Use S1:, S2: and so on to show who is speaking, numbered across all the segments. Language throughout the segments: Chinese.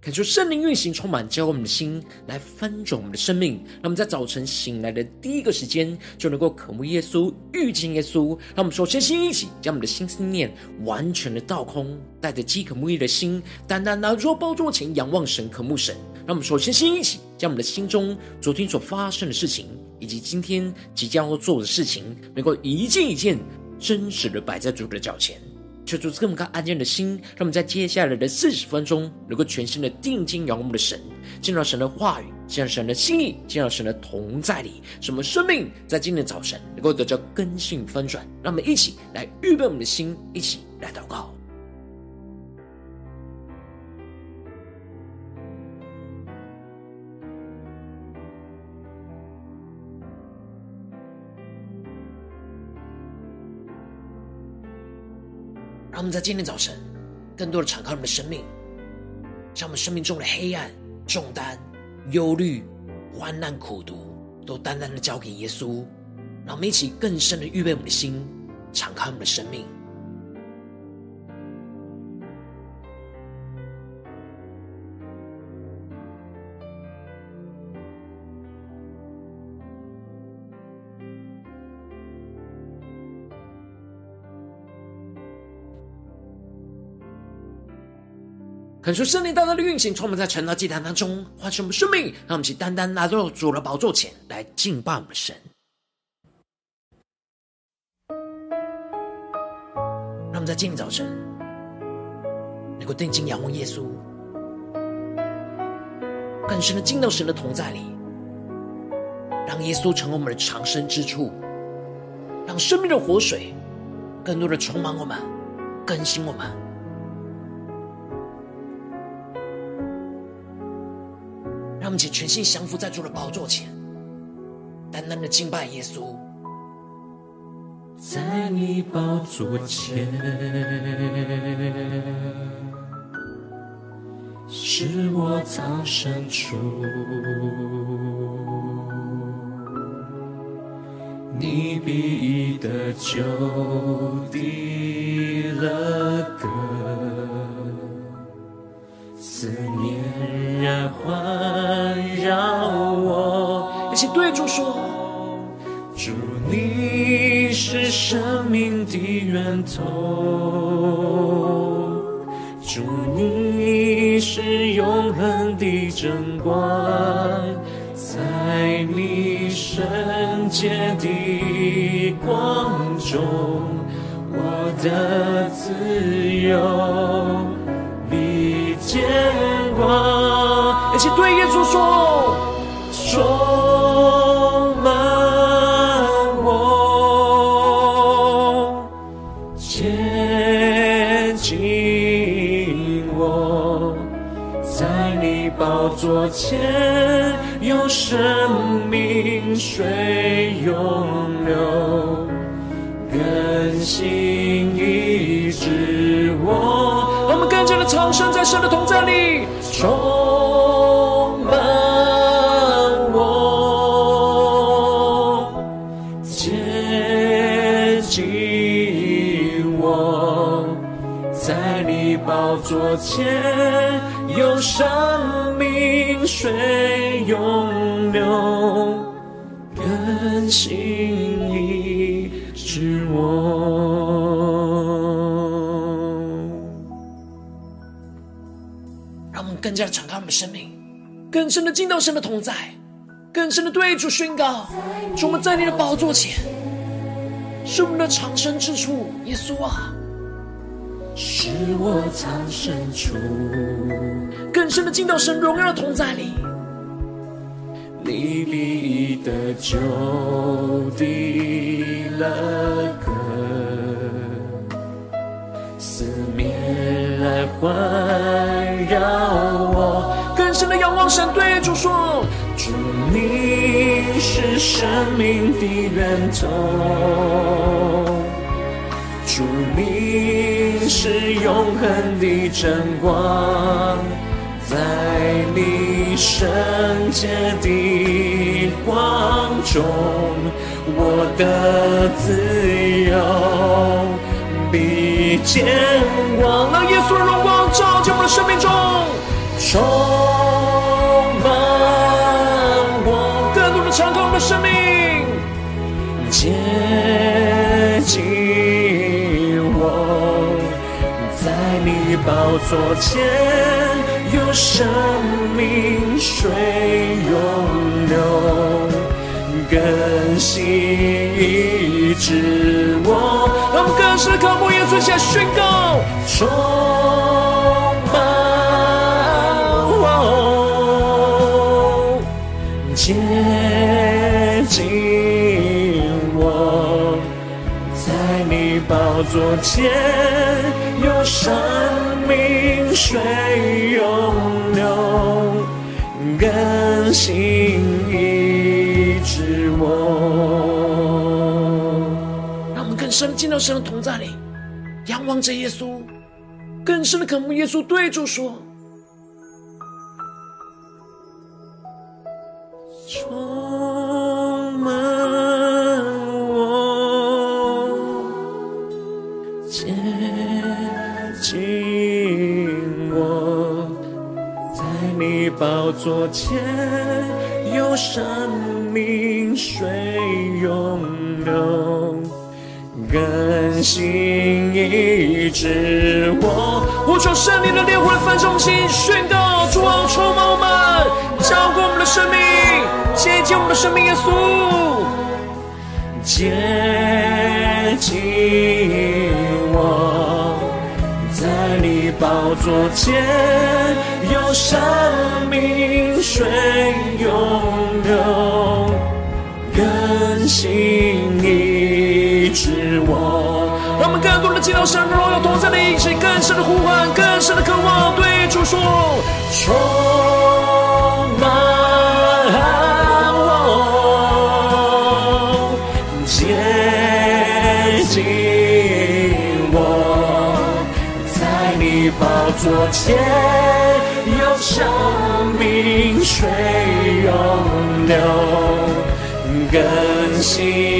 S1: 感受圣灵运行，充满浇灌我们的心，来翻转我们的生命。让我们在早晨醒来的第一个时间，就能够渴慕耶稣、遇见耶稣。让我们首先先一起将我们的心思念完全的倒空，带着饥渴慕义的心，单单拿着宝座前仰望神、渴慕神。让我们首先先一起将我们的心中昨天所发生的事情，以及今天即将要做的事情，能够一件一件真实的摆在主。的脚前。求主赐给我们个安静的心，让我们在接下来的四十分钟，能够全心的定睛仰望我们的神，见到神的话语，见到神的心意，见到神的同在里，什么生命在今天早晨能够得到更新翻转。让我们一起来预备我们的心，一起来祷告。让我们在今天早晨，更多的敞开我们的生命，将我们生命中的黑暗、重担、忧虑、患难、苦毒，都单单的交给耶稣。让我们一起更深的预备我们的心，敞开我们的生命。感受圣灵大大的运行，充满在晨祷祭坛当中，唤醒我们生命，让我们一起单单来到主的宝座前来敬拜我们的神。让我们在今天早晨能够定睛仰望耶稣，更深的进到神的同在里，让耶稣成为我们的藏身之处，让生命的活水更多的充满我们，更新我们。让我们全心降服在主的宝座前，单单的敬拜耶稣。
S2: 在你宝座前，是我藏身处。你必以得救的乐歌，思念然环生命的源头；主，你是永恒的真光，在你圣洁的光中，我的自由你见光。
S1: 一起对耶
S2: 稣说：前有生命水涌流，更新医治我。
S1: 我们更加的藏身在神的同在里，
S2: 充满我，接近我，在你宝座前有生命水涌流，更新医治我。
S1: 让我们更加敞开我们的生命，更深的进到神的同在，更深的对主宣告：主，我们在你的宝座前，是我们的藏身之处。耶稣啊，
S2: 是我藏身处，
S1: 更深的进到神荣耀的同在里。
S2: 你必得救的乐歌，四面来环绕我。
S1: 更深的仰望神，对主说：
S2: 主，你是生命的源头，主，你是永恒的真光。在你圣洁的光中，我的自由比见光。
S1: 让耶稣的荣光照进我的生命中，
S2: 充满我，
S1: 更多的敞开我的生命，
S2: 接近，在你宝座前。有生命水涌流，更新医治我。
S1: 让我们更深的渴慕耶稣，下宣告，
S2: 充满我，接近宝座前有生命水涌流，更新医治我。
S1: 让我们更深进到神的同在里，仰望着耶稣，更深的渴慕耶稣，对主说：
S2: 充昨天有生命水涌流，更新医治我。
S1: 呼求圣灵的烈火焚烧心，宣告主啊，充满我们，浇灌我们的生命，接近我们的生命，耶稣，
S2: 接近我，宝座前有生命水涌流，更新你知我。
S1: 让我们更多的进到神荣耀同在的一起，更深的呼唤，更深的渴望，对主
S2: 说：冲天有生命水永流，更新。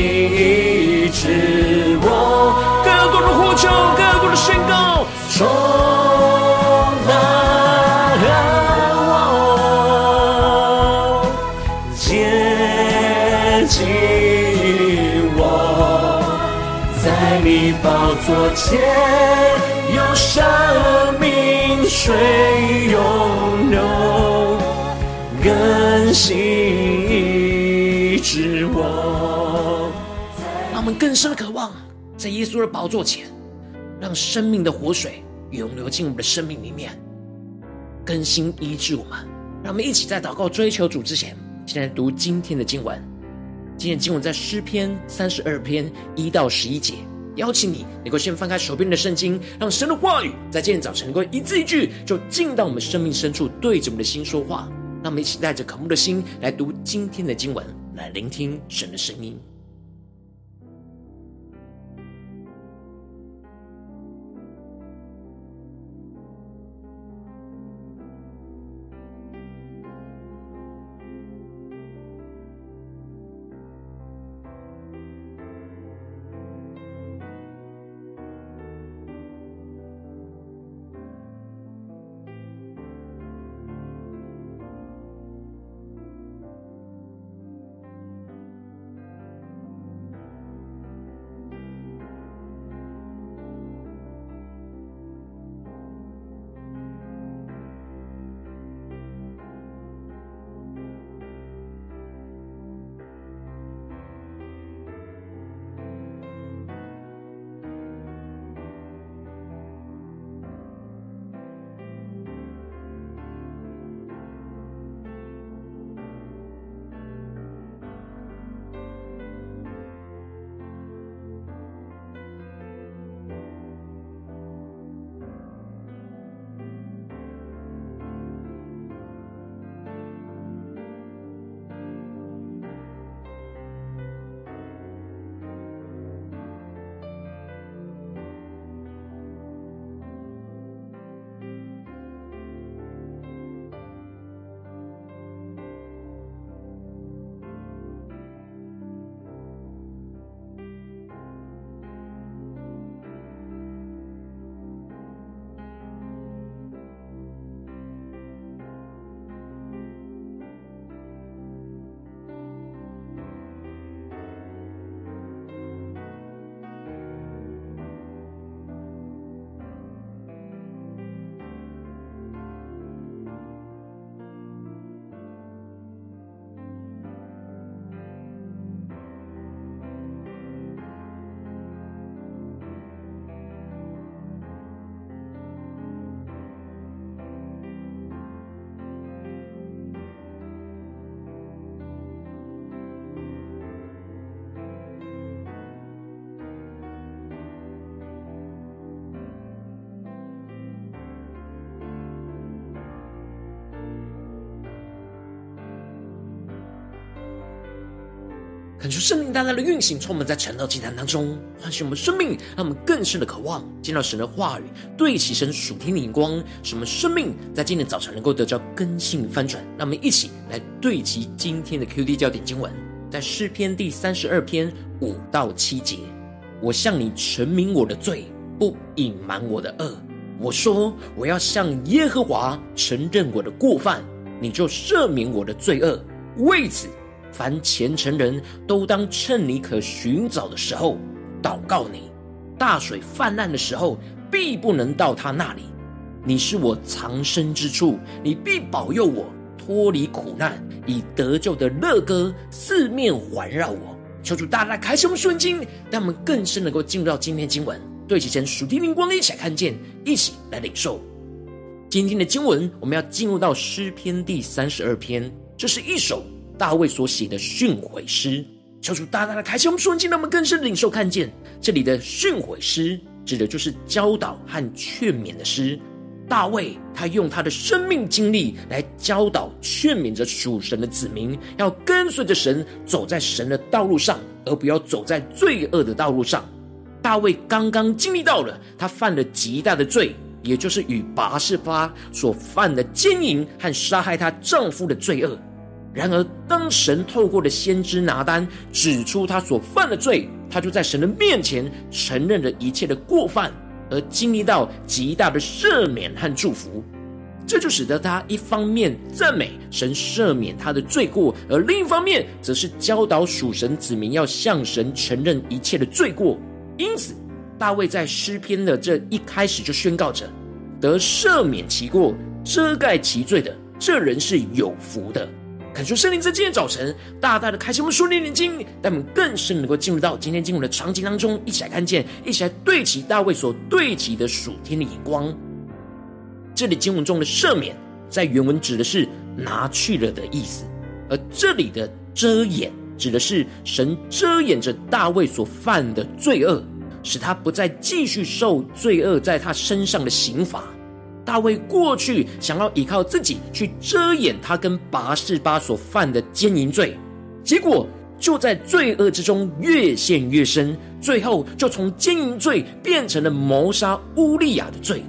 S1: 深的渴望。在耶稣的宝座前，让生命的活水涌流进我们的生命里面，更新医治我们。让我们一起在祷告追求主之前，先来读今天的经文。今天经文在诗篇三十二篇一到十一节。邀请你能够先翻开手边的圣经，让神的话语在今天早晨能够一字一句就进到我们生命深处，对着我们的心说话。让我们一起带着渴慕的心来读今天的经文，来聆听神的声音。恳求圣灵大大的运行，充满在晨祷祭坛当中，唤醒我们生命，让我们更深的渴望见到神的话语，对齐神属天的眼光，使我们生命在今天早晨能够得到更新翻转。让我们一起来对齐今天的 QD 焦点经文，在诗篇第三十二篇五到七节：我向你陈明我的罪，不隐瞒我的恶。我说我要向耶和华承认我的过犯，你就赦免我的罪恶。为此。凡虔诚人都当趁你可寻找的时候祷告你，大水泛滥的时候必不能到他那里。你是我藏身之处，你必保佑我脱离苦难，以得救的乐歌四面环绕我。求主大大开启我们瞬经，让我们更深能够进入到今天经文，对齐神属天灵光一起来看见，一起来领受今天的经文。我们要进入到诗篇第三十二篇，这是一首。大卫所写的训诲诗，求主大大的开启我们瞬间，让我们更深领受看见这里的训诲诗，指的就是教导和劝勉的诗。大卫他用他的生命经历来教导、劝勉着属神的子民，要跟随着神走在神的道路上，而不要走在罪恶的道路上。大卫刚刚经历到了他犯了极大的罪，也就是与拔示巴所犯的奸淫和杀害她丈夫的罪恶。然而，当神透过了先知拿单指出他所犯的罪，他就在神的面前承认了一切的过犯，而经历到极大的赦免和祝福。这就使得他一方面赞美神赦免他的罪过，而另一方面则是教导属神子民要向神承认一切的罪过。因此，大卫在诗篇的这一开始就宣告着：得赦免其过、遮盖其罪的，这人是有福的。恳求圣灵在今天早晨大大的开启我们属灵眼睛，让我们更深能够进入到今天经文的场景当中，一起来看见，一起来对齐大卫所对齐的属天的眼光。这里经文中的赦免，在原文指的是拿去了的意思，而这里的遮掩，指的是神遮掩着大卫所犯的罪恶，使他不再继续受罪恶在他身上的刑罚。大卫过去想要依靠自己去遮掩他跟拔示巴所犯的奸淫罪，结果就在罪恶之中越陷越深，最后就从奸淫罪变成了谋杀乌利亚的罪。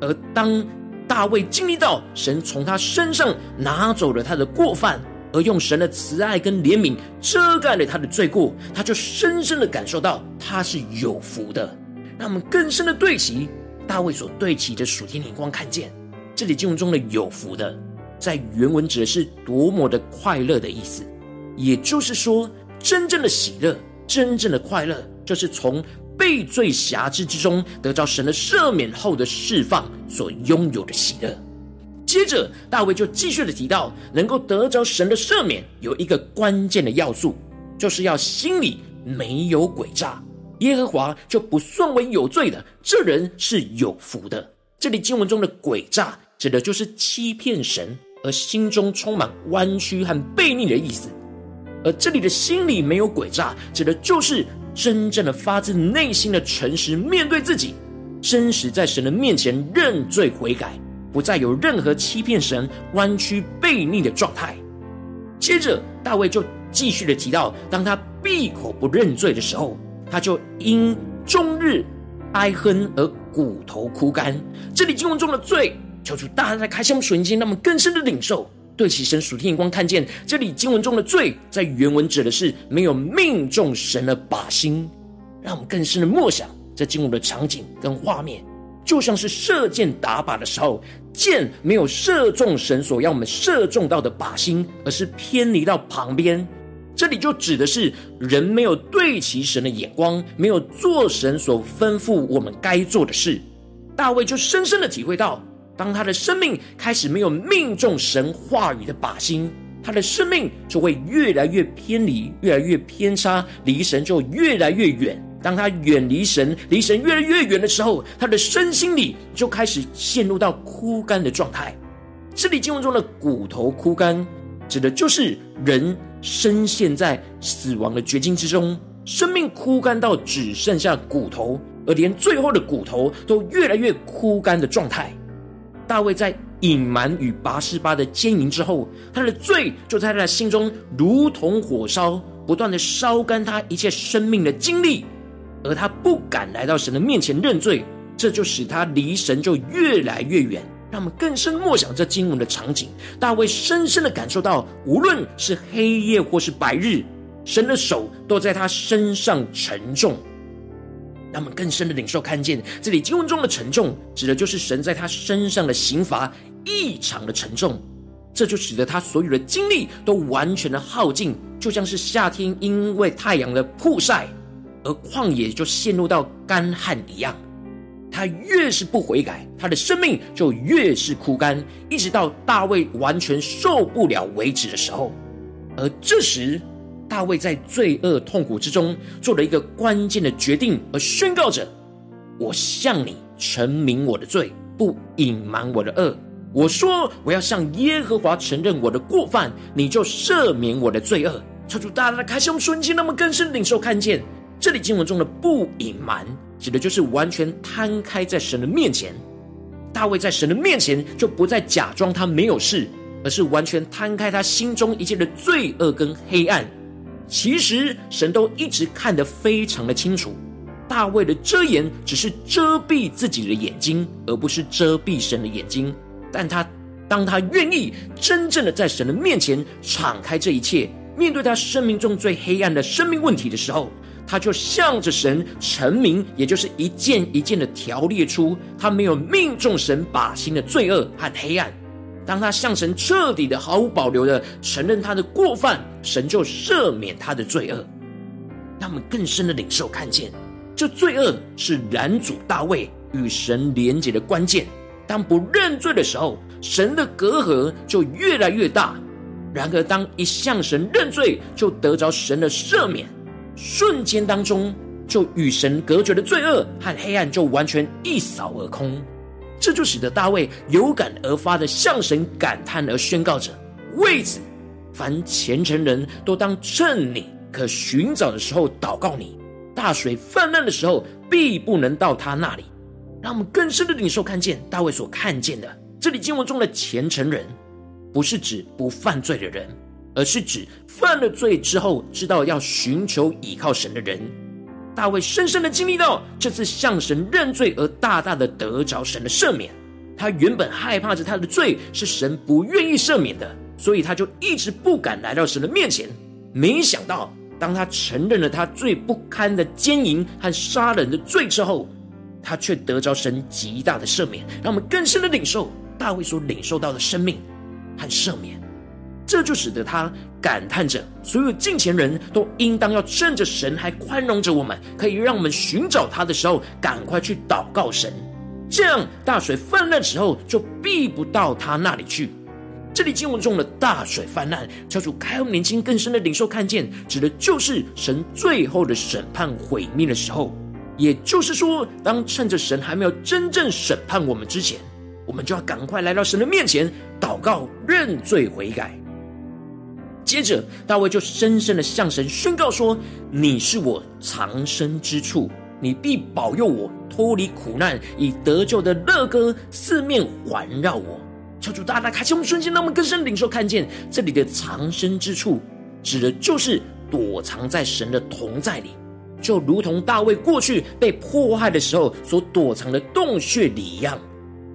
S1: 而当大卫经历到神从他身上拿走了他的过犯，而用神的慈爱跟怜悯遮盖了他的罪过，他就深深的感受到他是有福的。让我们更深的对齐。大卫所对齐的属天灵光，看见这里经文中的有福的，在原文指的是多么的快乐的意思。也就是说，真正的喜乐、真正的快乐，就是从被罪辖制之中得到神的赦免后的释放所拥有的喜乐。接着，大卫就继续的提到，能够得着神的赦免，有一个关键的要素，就是要心里没有诡诈。耶和华就不算为有罪的，这人是有福的。这里经文中的诡诈，指的就是欺骗神，而心中充满弯曲和悖逆的意思。而这里的心里没有诡诈，指的就是真正的发自内心的诚实面对自己，真实在神的面前认罪悔改，不再有任何欺骗神、弯曲悖逆的状态。接着，大卫就继续的提到，当他闭口不认罪的时候。他就因终日哀哼而骨头枯干。这里经文中的罪，求主大大的开箱瞬间，让我们更深的领受，对齐神属天眼光，看见这里经文中的罪，在原文指的是没有命中神的靶心。让我们更深的默想这经文的场景跟画面，就像是射箭打靶的时候，箭没有射中神所要我们射中到的靶心，而是偏离到旁边。这里就指的是人没有对齐神的眼光，没有做神所吩咐我们该做的事。大卫就深深的体会到，当他的生命开始没有命中神话语的靶心，他的生命就会越来越偏离，越来越偏差，离神就越来越远。当他远离神，离神越来越远的时候，他的身心里就开始陷入到枯干的状态。这里经文中的骨头枯干，指的就是人。深陷在死亡的绝境之中，生命枯干到只剩下骨头，而连最后的骨头都越来越枯干的状态。大卫在隐瞒与拔示巴的奸淫之后，他的罪就在他的心中如同火烧，不断的烧干他一切生命的经历，而他不敢来到神的面前认罪，这就使他离神就越来越远。让我们更深默想这经文的场景，大卫深深的感受到，无论是黑夜或是白日，神的手都在他身上沉重。让我们更深的领受看见，这里经文中的沉重，指的就是神在他身上的刑罚异常的沉重。这就使得他所有的精力都完全的耗尽，就像是夏天因为太阳的曝晒，而旷野就陷入到干旱一样。他越是不悔改，他的生命就越是枯干，一直到大卫完全受不了为止的时候。而这时，大卫在罪恶痛苦之中做了一个关键的决定，而宣告着：“我向你陈明我的罪，不隐瞒我的恶。我说我要向耶和华承认我的过犯，你就赦免我的罪恶。”求主大大的开胸顺境，那么更深领受看见这里经文中的“不隐瞒”。指的就是完全摊开在神的面前，大卫在神的面前就不再假装他没有事，而是完全摊开他心中一切的罪恶跟黑暗。其实神都一直看得非常的清楚，大卫的遮掩只是遮蔽自己的眼睛，而不是遮蔽神的眼睛。但他当他愿意真正的在神的面前敞开这一切，面对他生命中最黑暗的生命问题的时候，他就向着神陈明，也就是一件一件的条列出他没有命中神靶心的罪恶和黑暗。当他向神彻底的、毫无保留的承认他的过犯，神就赦免他的罪恶。让我们更深的领受看见，这罪恶是拦阻大卫与神连结的关键。当不认罪的时候，神的隔阂就越来越大；然而，当一向神认罪，就得着神的赦免。瞬间当中，就与神隔绝的罪恶和黑暗就完全一扫而空。这就使得大卫有感而发的向神感叹而宣告着：“为此，凡虔诚人都当趁你可寻找的时候祷告你。大水泛滥的时候，必不能到他那里。”让我们更深的领受看见大卫所看见的。这里经文中的虔诚人，不是指不犯罪的人。而是指犯了罪之后，知道要寻求倚靠神的人。大卫深深的经历到这次向神认罪，而大大的得着神的赦免。他原本害怕着他的罪是神不愿意赦免的，所以他就一直不敢来到神的面前。没想到，当他承认了他最不堪的奸淫和杀人的罪之后，他却得着神极大的赦免。让我们更深的领受大卫所领受到的生命和赦免。这就使得他感叹着，所有敬虔人都应当要趁着神还宽容着我们，可以让我们寻找他的时候，赶快去祷告神，这样大水泛滥的时候就避不到他那里去。这里经文中的大水泛滥，叫做开年轻更深的领受看见，指的就是神最后的审判毁灭的时候。也就是说，当趁着神还没有真正审判我们之前，我们就要赶快来到神的面前祷告、认罪悔改。接着，大卫就深深的向神宣告说：“你是我藏身之处，你必保佑我脱离苦难，以得救的乐歌四面环绕我。”求主大大开启我们瞬间，让我们更深领受看见这里的藏身之处，指的就是躲藏在神的同在里，就如同大卫过去被迫害的时候所躲藏的洞穴里一样。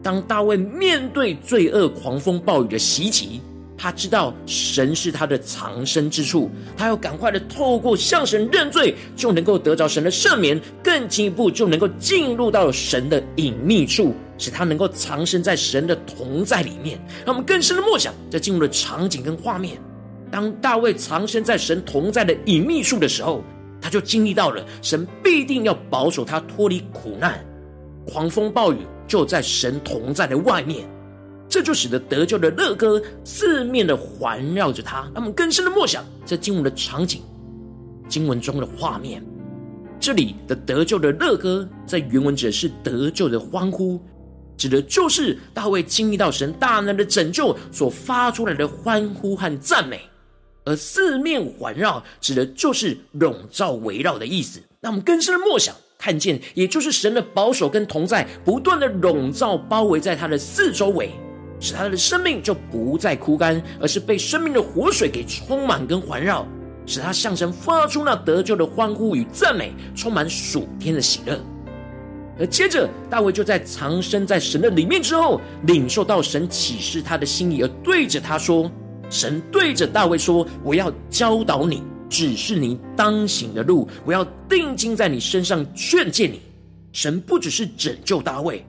S1: 当大卫面对罪恶、狂风暴雨的袭击，他知道神是他的藏身之处，他要赶快的透过向神认罪，就能够得着神的赦免，更进一步就能够进入到神的隐秘处，使他能够藏身在神的同在里面。让我们更深的默想，在进入的场景跟画面，当大卫藏身在神同在的隐秘处的时候，他就经历到了神必定要保守他脱离苦难，狂风暴雨就在神同在的外面。这就使得得救的乐歌四面的环绕着他，让我们更深的默想这经文的场景，经文中的画面。这里的得救的乐歌，在原文指的是得救的欢呼，指的就是大卫经历到神大能的拯救所发出来的欢呼和赞美；而四面环绕，指的就是笼罩围绕的意思。让我们更深的默想看见，也就是神的保守跟同在，不断的笼罩包围在他的四周围。使他的生命就不再枯干，而是被生命的活水给充满跟环绕。使他向神发出那得救的欢呼与赞美，充满属天的喜乐。而接着，大卫就在藏身在神的里面之后，领受到神启示他的心意，而对着他说：“神对着大卫说，我要教导你，指示你当行的路，我要定睛在你身上劝诫你。”神不只是拯救大卫，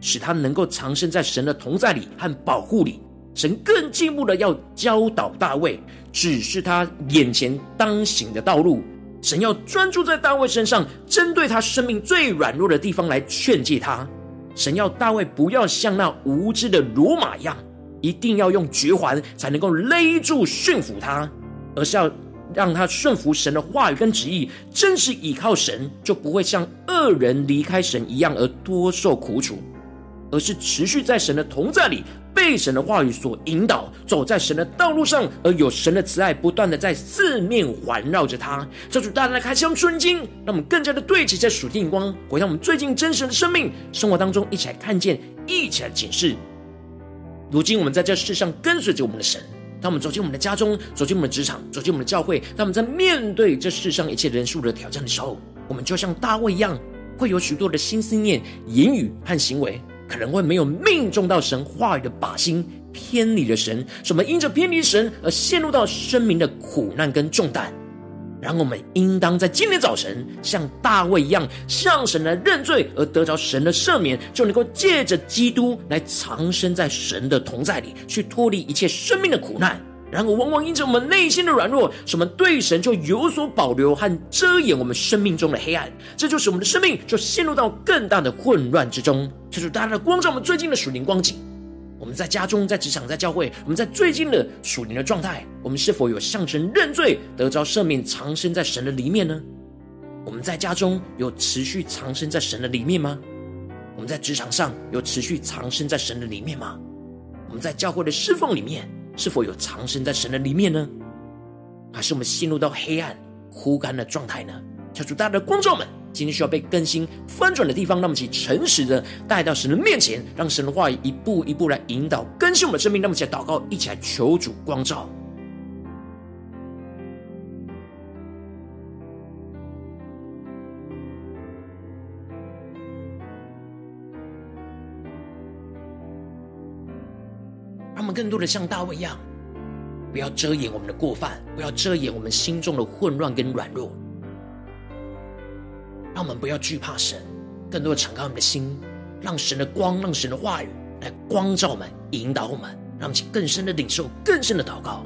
S1: 使他能够藏身在神的同在里和保护里，神更进一步的要教导大卫，指示他眼前当行的道路。神要专注在大卫身上，针对他生命最软弱的地方来劝诫他。神要大卫不要像那无知的罗马一样，一定要用绝环才能够勒住驯服他，而是要让他顺服神的话语跟旨意，真实倚靠神，就不会像恶人离开神一样而多受苦楚。而是持续在神的同在里，被神的话语所引导，走在神的道路上，而有神的慈爱不断的在四面环绕着他。这主大大的开箱春经，让我们更加的对齐在属天眼光，回到我们最近真实的生命生活当中，一起来看见，一起来检视。如今我们在这世上跟随着我们的神，当我们走进我们的家中，走进我们的职场，走进我们的教会，当我们在面对这世上一切人数的挑战的时候，我们就像大卫一样，会有许多的心思念、言语和行为。可能会没有命中到神话语的靶心，偏离了神，什么因着偏离神而陷入到生命的苦难跟重担。然后我们应当在今天早晨像大卫一样，向神来认罪，而得着神的赦免，就能够借着基督来藏身在神的同在里，去脱离一切生命的苦难。然而，往往因着我们内心的软弱，什么对神就有所保留和遮掩我们生命中的黑暗，这就使我们的生命就陷入到更大的混乱之中。这就是大家的光照我们最近的属灵光景。我们在家中、在职场、在教会，我们在最近的属灵的状态，我们是否有向神认罪，得着赦免，藏身在神的里面呢？我们在家中有持续藏身在神的里面吗？我们在职场上有持续藏身在神的里面吗？我们在教会的侍奉里面，是否有藏身在神的里面呢？还是我们陷入到黑暗、枯干的状态呢？求主大家的光照们，今天需要被更新翻转的地方，那么请诚实的带到神的面前，让神的话语一步一步来引导更新我们的生命。让我们起来祷告，一起来求主光照。更多的像大卫一样，不要遮掩我们的过犯，不要遮掩我们心中的混乱跟软弱，让我们不要惧怕神，更多的敞开我们的心，让神的光，让神的话语来光照我们，引导我们，让我们更深的领受，更深的祷告。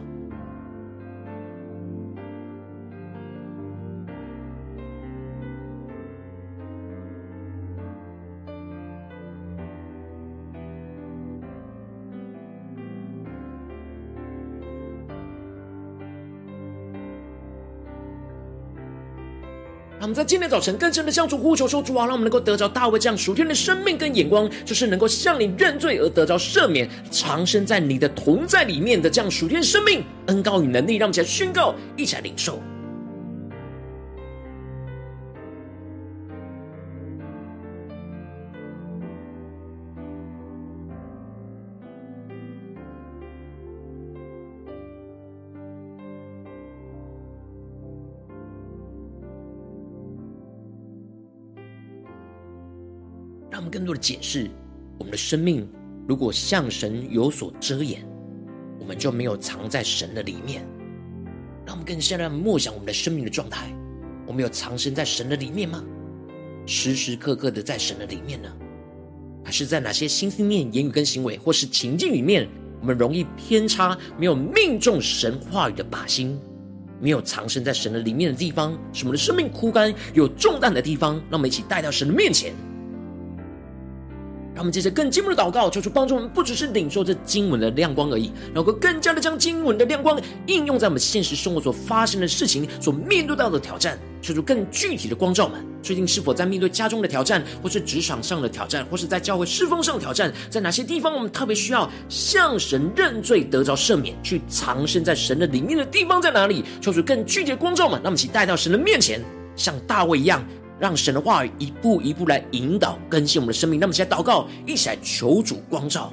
S1: 在今天早晨更深的向主呼求说：“主啊，让我们能够得着大卫这样属天的生命跟眼光，就是能够向你认罪而得着赦免，藏身在你的同在里面的这样属天生命、恩高与能力，让我们一起来宣告，一起来领受。”更多的解释，我们的生命如果向神有所遮掩，我们就没有藏在神的里面。让我们更现在默想我们的生命的状态，我们有藏身在神的里面吗？时时刻刻的在神的里面呢？还是在哪些心思念、言语跟行为，或是情境里面，我们容易偏差，没有命中神话语的靶心，没有藏身在神的里面的地方，是我们的生命枯干、有重担的地方，让我们一起带到神的面前。让我们接着更进一步的祷告，求主帮助我们，不只是领受这经文的亮光而已，能够更加的将经文的亮光应用在我们现实生活所发生的事情、所面对到的挑战，求主更具体的光照们。最近是否在面对家中的挑战，或是职场上的挑战，或是在教会侍奉上的挑战？在哪些地方我们特别需要向神认罪，得着赦免，去藏身在神的里面的地方在哪里？求主更具体的光照们，让我们一起带到神的面前，像大卫一样。让神的话语一步一步来引导更新我们的生命。那么，现在祷告，一起来求主光照。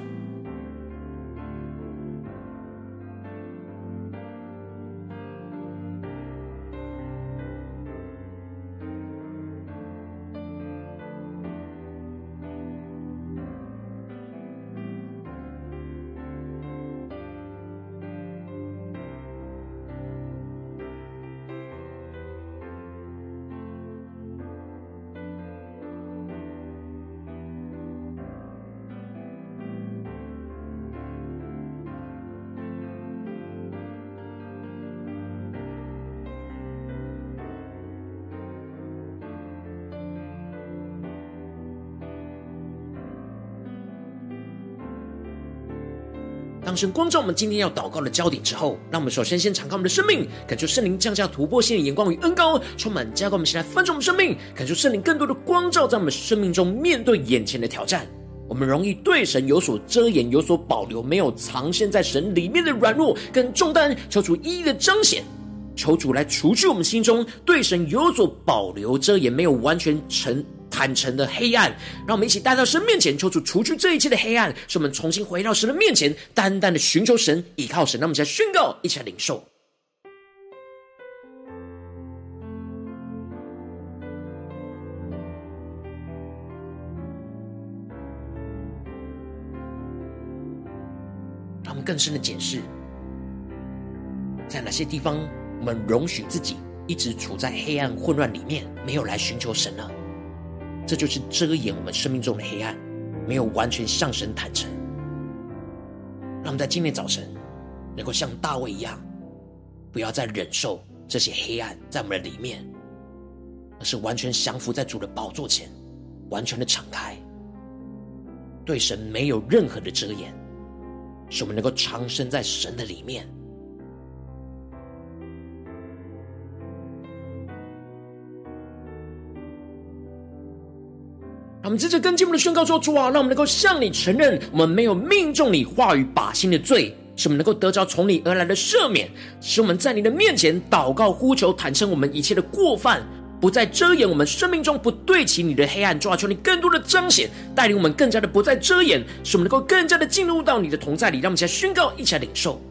S1: 当神光照我们今天要祷告的焦点之后，让我们首先先敞开我们的生命，感受圣灵降下突破性的眼光与恩膏，充满加给我们，先来翻转我们生命，感受圣灵更多的光照，在我们生命中面对眼前的挑战。我们容易对神有所遮掩、有所保留，没有藏现在神里面的软弱跟重担，求主一一的彰显，求主来除去我们心中对神有所保留、遮掩、没有完全成坦诚的黑暗。让我们一起带到神面前，求主除去这一切的黑暗，使我们重新回到神的面前，单单的寻求神、依靠神。让我们一起来宣告，一起来领受。更深的检视，在哪些地方我们容许自己一直处在黑暗混乱里面，没有来寻求神呢？这就是遮掩我们生命中的黑暗，没有完全向神坦诚。让我们在今天早晨能够像大卫一样，不要再忍受这些黑暗在我们的里面，而是完全降服在主的宝座前，完全的敞开，对神没有任何的遮掩。使我们能够长生在神的里面。我们接着跟进我们的宣告说：“主啊，让我们能够向你承认，我们没有命中你话语靶心的罪，使我们能够得着从你而来的赦免，使我们在你的面前祷告呼求，坦诚我们一切的过犯。”不再遮掩我们生命中不对齐你的黑暗，主啊，求你更多的彰显，带领我们更加的不再遮掩，使我们能够更加的进入到你的同在里。让我们一起来宣告，一起来领受。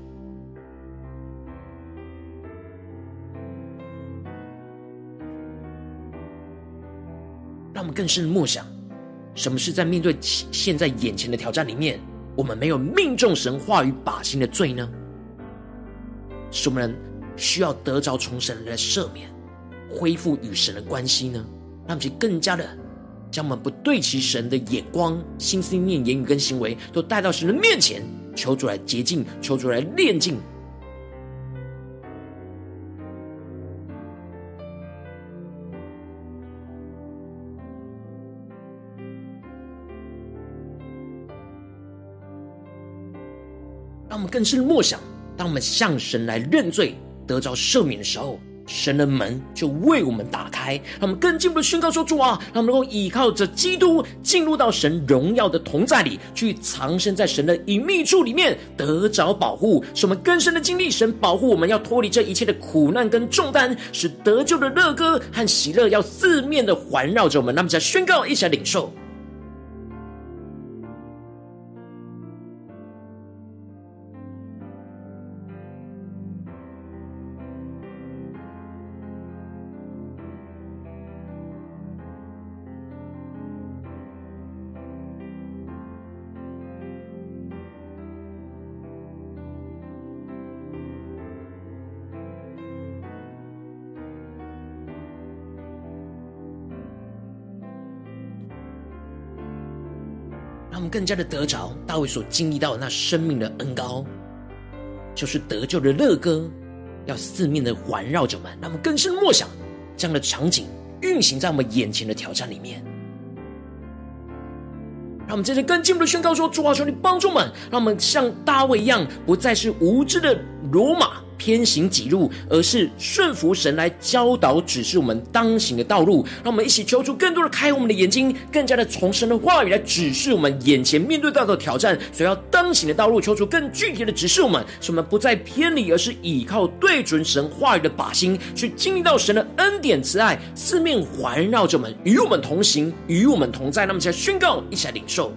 S1: 让我们更深的默想，什么是在面对现在眼前的挑战里面，我们没有命中神话语靶心的罪呢？是我们需要得着从神来赦免。恢复与神的关系呢？让我们更加的将我们不对齐神的眼光、心思念、言语跟行为，都带到神的面前，求主来洁净，求主来炼净。我们更深默想，当我们向神来认罪、得着赦免的时候。神的门就为我们打开，让我们更进一步的宣告说：“主啊，让我们能够依靠着基督进入到神荣耀的同在里，去藏身在神的隐秘处里面，得着保护，使我们更深的经历神保护我们，要脱离这一切的苦难跟重担，使得救的乐歌和喜乐要四面的环绕着我们。那么，在宣告，一起来领受。”更加的得着大卫所经历到的那生命的恩膏，就是得救的乐歌，要四面的环绕着我们。让我们更深默想这样的场景运行在我们眼前的挑战里面。让我们接着更进一步的宣告说：“主啊，求你帮助我们，让我们像大卫一样，不再是无知的罗马。”偏行己路，而是顺服神来教导指示我们当行的道路。让我们一起求主更多的开我们的眼睛，更加的从神的话语来指示我们眼前面对到的挑战，所要当行的道路。求主更具体的指示我们，使我们不再偏离，而是倚靠对准神话语的靶心，去经历到神的恩典慈爱，四面环绕着我们，与我们同行，与我们同在。那么，现在宣告，一起来领受。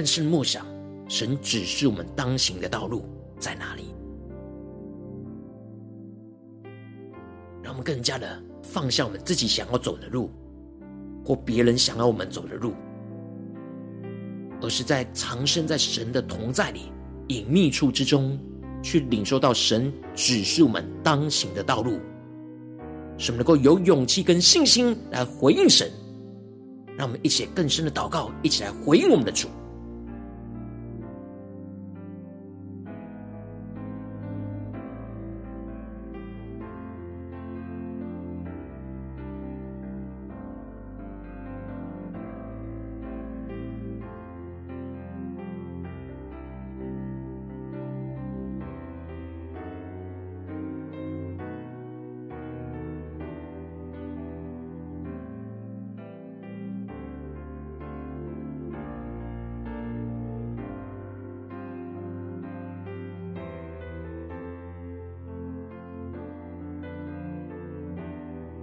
S1: 更是默想，神指示我们当行的道路在哪里，让我们更加的放下我们自己想要走的路，或别人想要我们走的路，而是在藏身在神的同在里隐秘处之中，去领受到神指示我们当行的道路，使我们能够有勇气跟信心来回应神。让我们一起更深的祷告，一起来回应我们的主。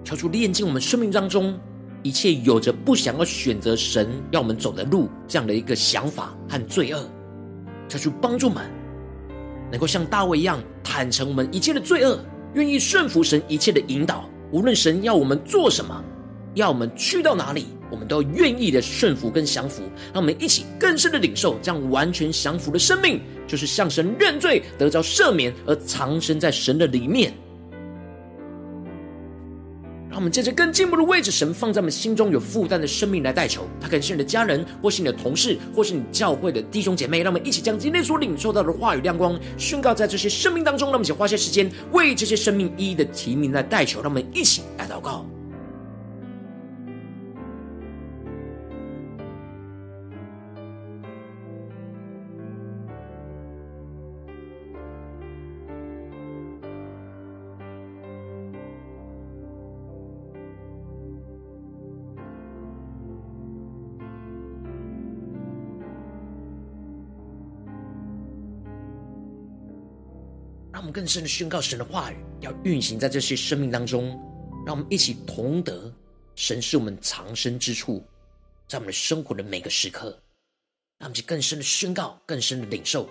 S1: 求主炼净我们生命当中一切有着不想要选择神要我们走的路这样的一个想法和罪恶，求主帮助我们能够像大卫一样坦诚我们一切的罪恶，愿意顺服神一切的引导。无论神要我们做什么，要我们去到哪里，我们都愿意的顺服跟降服。让我们一起更深的领受这样完全降服的生命，就是向神认罪，得着赦免，而藏身在神的里面。让我们借着更进步的位置，神放在我们心中有负担的生命来代求。他可能是你的家人，或是你的同事，或是你教会的弟兄姐妹。让我们一起将今天所领受到的话语亮光宣告在这些生命当中。让我们一起花些时间为这些生命一一的提名来代求。让我们一起来祷告。更深的宣告神的话语，要运行在这些生命当中。让我们一起同得神是我们藏身之处，在我们生活的每个时刻，让我们去更深的宣告，更深的领受。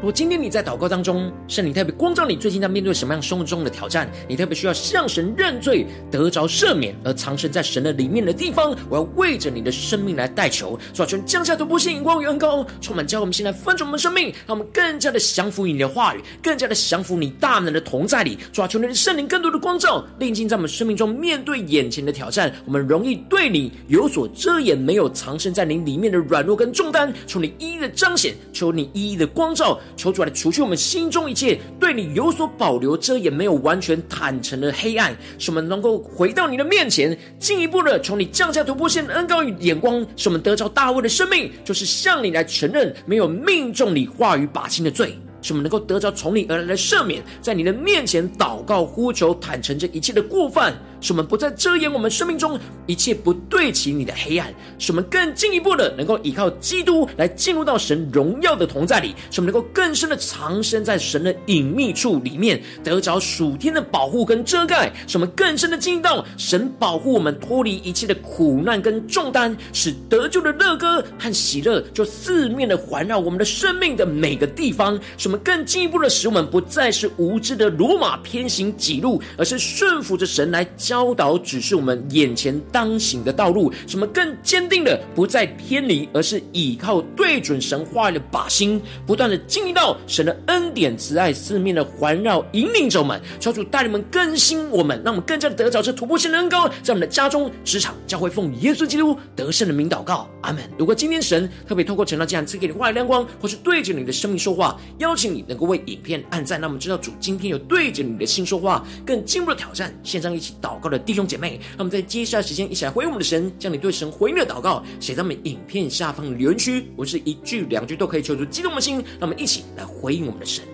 S1: 如果今天你在祷告当中，圣灵特别光照你，最近在面对什么样生活中的挑战？你特别需要向神认罪，得着赦免，而藏身在神的里面的地方。我要为着你的生命来代求，主啊，求降下突破性眼光与恩膏，充满教我们现在翻转我们生命，让我们更加的降服于你的话语，更加的降服你大能的同在里。主啊，求你的圣灵更多的光照，令进在我们生命中面对眼前的挑战，我们容易对你有所遮掩，没有藏身在你里面的软弱跟重担。求你一一的彰显，求你一一的光照。求主来除去我们心中一切对你有所保留、遮掩、没有完全坦诚的黑暗，使我们能够回到你的面前，进一步的从你降下突破线的恩膏与眼光，使我们得着大卫的生命，就是向你来承认没有命中你话语靶心的罪。使我们能够得着从你而来的赦免，在你的面前祷告呼求，坦诚这一切的过犯，使我们不再遮掩我们生命中一切不对齐你的黑暗，使我们更进一步的能够依靠基督来进入到神荣耀的同在里，使我们能够更深的藏身在神的隐秘处里面，得着属天的保护跟遮盖，使我们更深的进入到神保护我们脱离一切的苦难跟重担，使得救的乐歌和喜乐就四面的环绕我们的生命的每个地方。使我们更进一步的使我们不再是无知的罗马偏行己路，而是顺服着神来教导指示我们眼前当行的道路。什么更坚定的不再偏离，而是倚靠对准神话语的靶心，不断的经历到神的恩典慈爱四面的环绕引领着我们。求主带领们更新我们，让我们更加的得着这突破性的恩膏，在我们的家中、职场、教会，奉耶稣基督得胜的名祷告，阿门。如果今天神特别透过陈老这样赐给你话语亮光，或是对着你的生命说话，邀请你能够为影片按赞，让我们知道主今天有对着你的心说话，更进一步的挑战。线上一起祷告的弟兄姐妹，让我们在接下来时间一起来回应我们的神，将你对神回应的祷告写在我们影片下方的留言区。我是一句两句都可以求出激动的心，让我们一起来回应我们的神。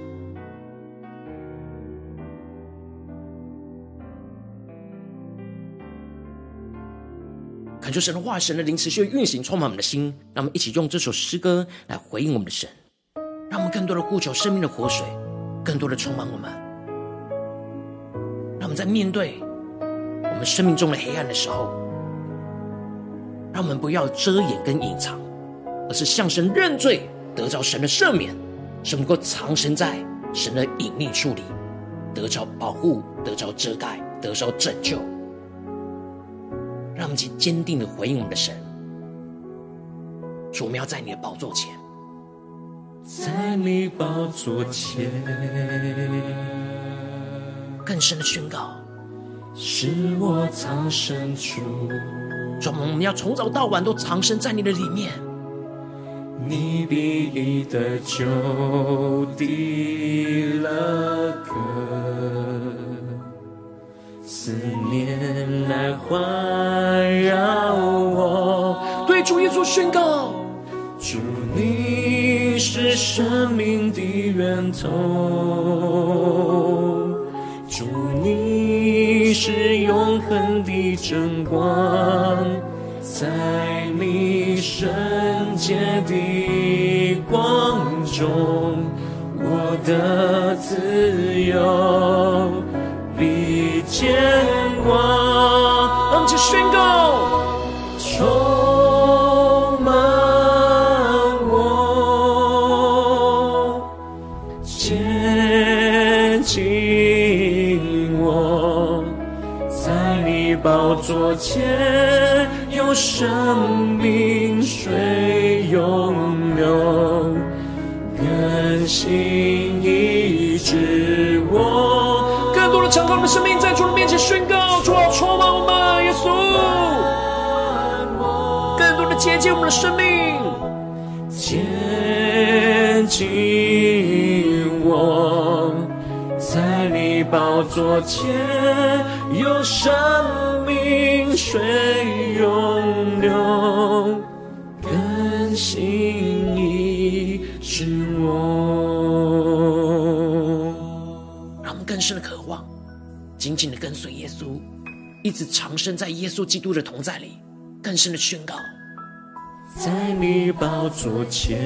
S1: 恳求神的话，神的灵持续运行，充满我们的心。让我们一起用这首诗歌来回应我们的神。让我们更多的呼求生命的活水，更多的充满我们。让我们在面对们生命中的黑暗的时候，让我们不要遮掩跟隐藏，而是向神认罪，得着神的赦免，使能够藏身在神的隐秘处里，得着保护，得着遮盖，得着拯救。让我们去坚定的回应我们的神，说我们要在你的宝座前。
S2: 在你宝座前，
S1: 更深的宣告，
S2: 是我藏身处。
S1: 主，我们要从早到晚都藏身在你的里面。
S2: 你必以得救地乐歌，思念来环绕我。
S1: 对主耶稣宣告，
S2: 主你。是生命的源头，是永恒的真光，在你圣洁的光中，我的自由比见光。
S1: 让我们去宣告。
S2: 前有生命水涌流，更新医治我。
S1: 更多的敞开我们的生命，在主的面前宣告：主啊，充满我们，耶稣。更多的接近我们的生命，
S2: 接近宝座前有生命。水涌流，更新医治我。
S1: 让我们更深的渴望，紧紧的跟随耶稣，一直长生在耶稣基督的同在里，更深的宣告，
S2: 在你宝座前，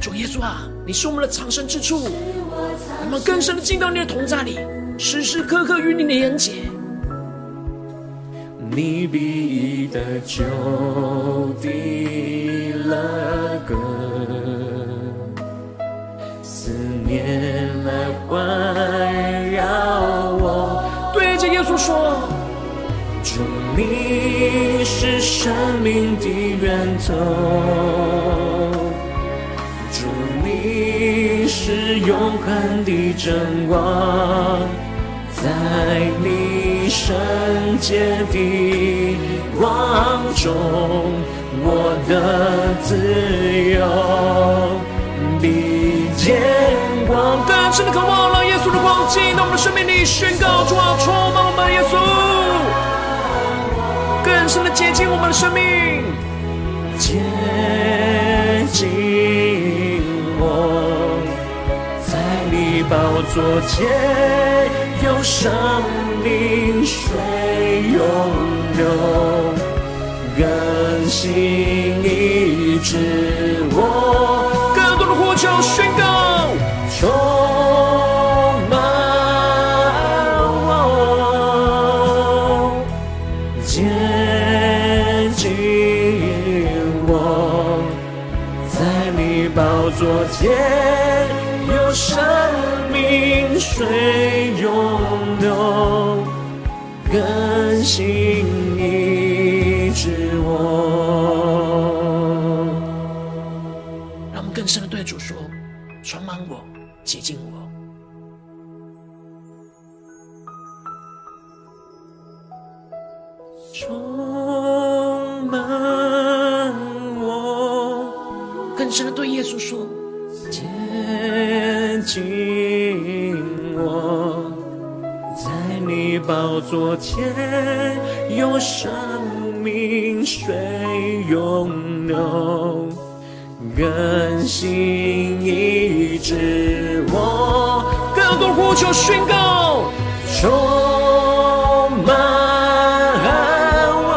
S1: 主耶稣啊，你是我们的藏身之处，我们更深的进到你的同在里，时时刻刻与你连结。
S2: 你必得救的乐歌，思念来环绕我。
S1: 对着耶稣说：
S2: 主，你是生命的源头，是永恒的真光，在你。圣洁的光中，我的自由比见光。
S1: 更深的渴望，让耶稣的光进到我们的生命里，宣告主啊，充满我们耶稣。更深的接近我们的生命，
S2: 接近宝座前有生。命水涌流，更新医治我。
S1: 更多的呼求宣告，
S2: 充满我，接近我，在你宝座前昨天有生命水涌流，更新医治我。
S1: 更多呼求宣告，
S2: 充满我，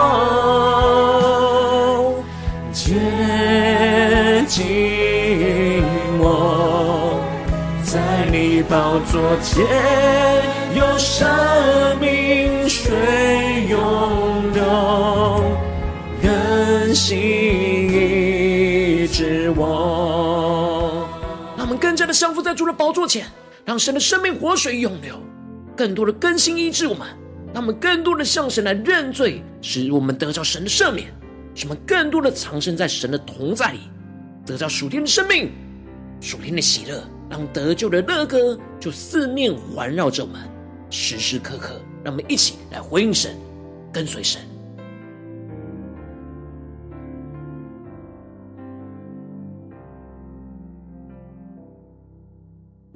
S2: 接近我，在你宝座前。有生
S1: 降服在主的宝座前，让神的生命活水涌流，更多的更新医治我们。让我们更多的向神来认罪，使我们得着神的赦免，使我们更多的藏身在神的同在里，得着属天的生命、属天的喜乐，让得救的乐歌就四面环绕着我们。时时刻刻，让我们一起来回应神，跟随神。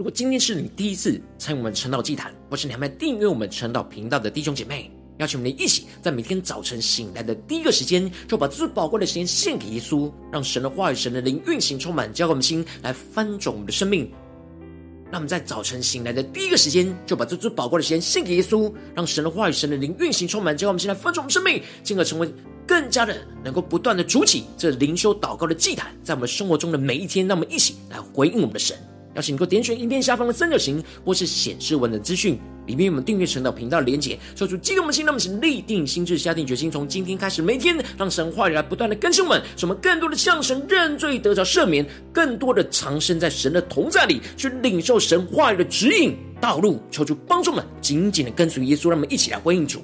S1: 如果今天是你第一次参与我们晨祷祭坛，或是你还没订阅我们晨祷频道的弟兄姐妹，邀请我们一起在每天早晨醒来的第一个时间，就把最宝贵的时间献给耶稣，让神的话语、神的灵运行充满，交给我们心来翻转我们的生命。让我们在早晨醒来的第一个时间，就把这最宝贵的时间献给耶稣，让神的话语、神的灵运行充满，结果我们现在分盛我们生命，进而成为更加的能够不断的筑起这灵修祷告的祭坛，在我们生活中的每一天，让我们一起来回应我们的神。邀请你能够点选影片下方的三角形，或是显示文的资讯，里面有我们订阅神的频道的连结，说出激动我们心，让我们请立定心智，下定决心，从今天开始，每天让神话语来不断的更新我们，使我们更多的向神认罪，得着赦免，更多的藏身在神的同在里，去领受神话语的指引道路，求主帮助们紧紧的跟随耶稣，让我们一起来回应主。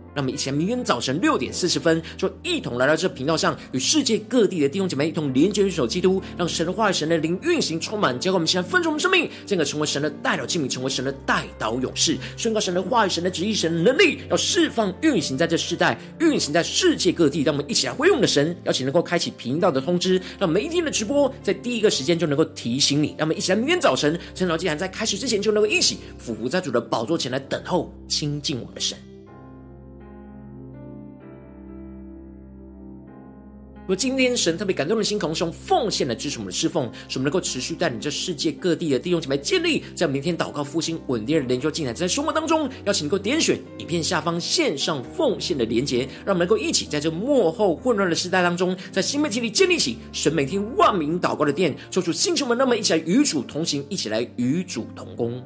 S1: 让我们一起来，明天早晨六点四十分，就一同来到这频道上，与世界各地的弟兄姐妹一同连接、元首基督，让神的话语、神的灵运行充满，结果我们现在分盛我们生命，进而成为神的代祷器皿，成为神的代祷勇士，宣告神的话语、神的旨意、神的能力，要释放、运行在这世代，运行在世界各地。让我们一起来回应我们的神，邀请能够开启频道的通知，让每一天的直播在第一个时间就能够提醒你。让我们一起来，明天早晨晨祷祭坛在开始之前，就能够一起俯伏在主的宝座前来等候亲近我们的神。今天神特别感动的心，同时用奉献来支持我们的侍奉，使我们能够持续带领这世界各地的弟兄姐妹建立在明天祷告复兴稳定的灵修进来，在生活当中，邀请能够点选影片下方线上奉献的连结，让我们能够一起在这幕后混乱的时代当中，在新媒体里建立起神每天万名祷告的殿，说出星球们，那么一起来与主同行，一起来与主同工。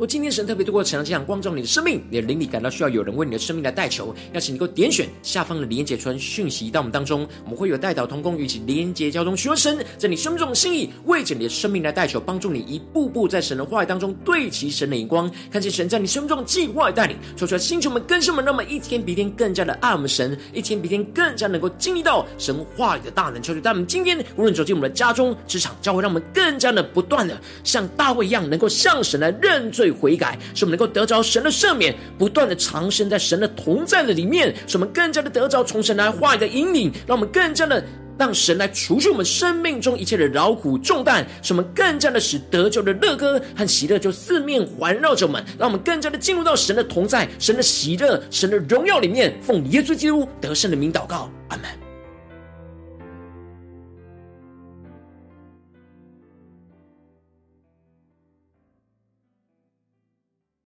S1: 若今天神特别透过晨祷这样光照你的生命，你的灵里感到需要有人为你的生命来代求，邀请你能够点选下方的连结传讯息到我们当中，我们会有代祷同工与其连结交通，学神在你生命中的心意，为着你的生命来代求，帮助你一步步在神的话语当中对齐神的眼光，看见神在你生命中的计划带领，说出来星球们更新们，那么一天比一天更加的爱我们神，一天比一天更加能够经历到神话语的大能，求主带我们今天无论走进我们的家中、职场、教会，让我们更加的不断的像大卫一样，能够向神来认罪。悔改，使我们能够得着神的赦免，不断的藏身在神的同在的里面，使我们更加的得着从神来话语的引领，让我们更加的让神来除去我们生命中一切的劳苦重担，使我们更加的使得救的乐歌和喜乐就四面环绕着我们，让我们更加的进入到神的同在、神的喜乐、神的荣耀里面，奉耶稣基督得胜的名祷告，阿门。